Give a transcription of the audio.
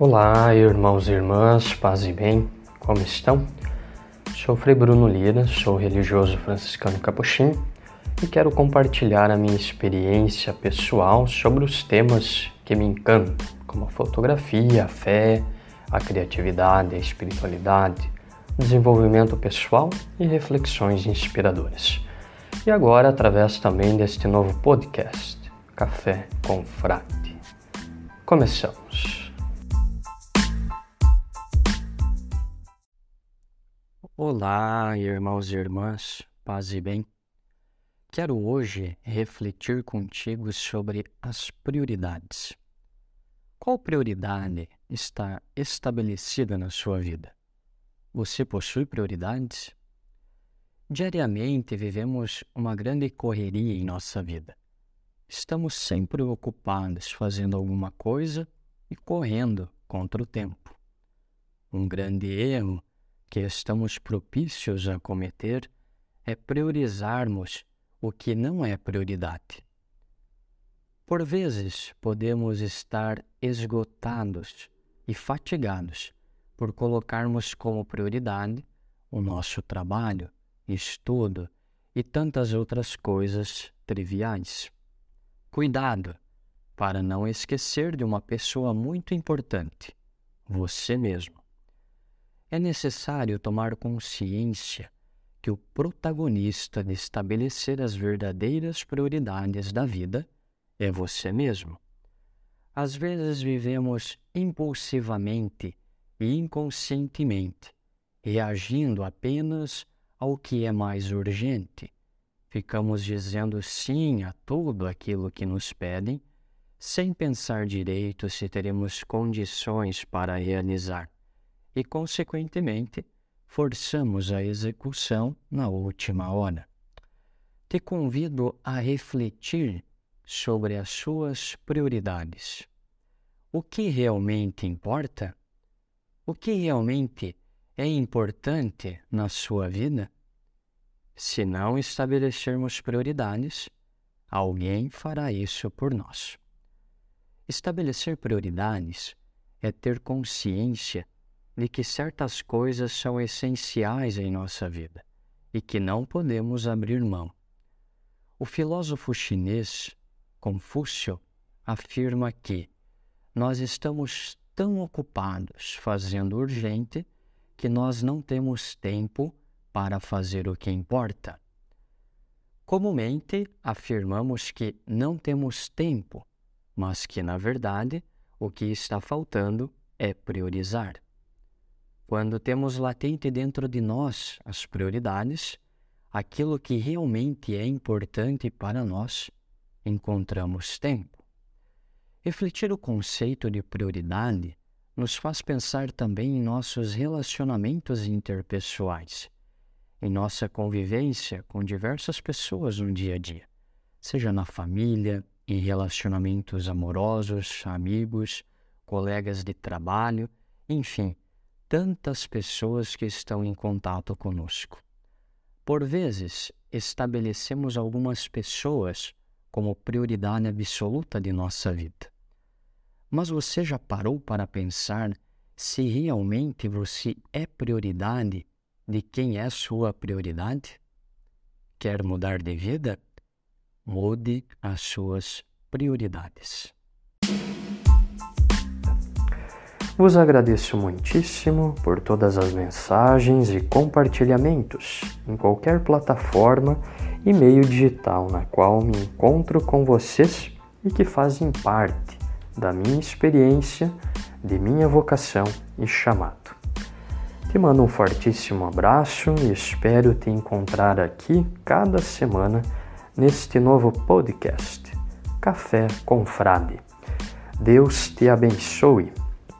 Olá, irmãos e irmãs, paz e bem, como estão? Sou Frei Bruno Lira, sou religioso franciscano capuchinho e quero compartilhar a minha experiência pessoal sobre os temas que me encantam, como a fotografia, a fé, a criatividade, a espiritualidade, desenvolvimento pessoal e reflexões inspiradoras. E agora, através também deste novo podcast, Café com Frate. Começamos. Olá, irmãos e irmãs, paz e bem. Quero hoje refletir contigo sobre as prioridades. Qual prioridade está estabelecida na sua vida? Você possui prioridades? Diariamente vivemos uma grande correria em nossa vida. Estamos sempre ocupados fazendo alguma coisa e correndo contra o tempo. Um grande erro que estamos propícios a cometer é priorizarmos o que não é prioridade. Por vezes podemos estar esgotados e fatigados por colocarmos como prioridade o nosso trabalho, estudo e tantas outras coisas triviais. Cuidado para não esquecer de uma pessoa muito importante, você mesmo é necessário tomar consciência que o protagonista de estabelecer as verdadeiras prioridades da vida é você mesmo. Às vezes vivemos impulsivamente e inconscientemente, reagindo apenas ao que é mais urgente. Ficamos dizendo sim a tudo aquilo que nos pedem, sem pensar direito se teremos condições para realizar e, consequentemente, forçamos a execução na última hora. Te convido a refletir sobre as suas prioridades. O que realmente importa? O que realmente é importante na sua vida? Se não estabelecermos prioridades, alguém fará isso por nós. Estabelecer prioridades é ter consciência de que certas coisas são essenciais em nossa vida e que não podemos abrir mão. O filósofo chinês Confúcio afirma que nós estamos tão ocupados fazendo urgente que nós não temos tempo para fazer o que importa. Comumente afirmamos que não temos tempo, mas que, na verdade, o que está faltando é priorizar. Quando temos latente dentro de nós as prioridades, aquilo que realmente é importante para nós, encontramos tempo. Refletir o conceito de prioridade nos faz pensar também em nossos relacionamentos interpessoais, em nossa convivência com diversas pessoas no dia a dia, seja na família, em relacionamentos amorosos, amigos, colegas de trabalho, enfim tantas pessoas que estão em contato conosco. Por vezes, estabelecemos algumas pessoas como prioridade absoluta de nossa vida. Mas você já parou para pensar se realmente você é prioridade de quem é sua prioridade? Quer mudar de vida? Mude as suas prioridades. Vos agradeço muitíssimo por todas as mensagens e compartilhamentos em qualquer plataforma e meio digital na qual me encontro com vocês e que fazem parte da minha experiência, de minha vocação e chamado. Te mando um fortíssimo abraço e espero te encontrar aqui cada semana neste novo podcast Café com Frade. Deus te abençoe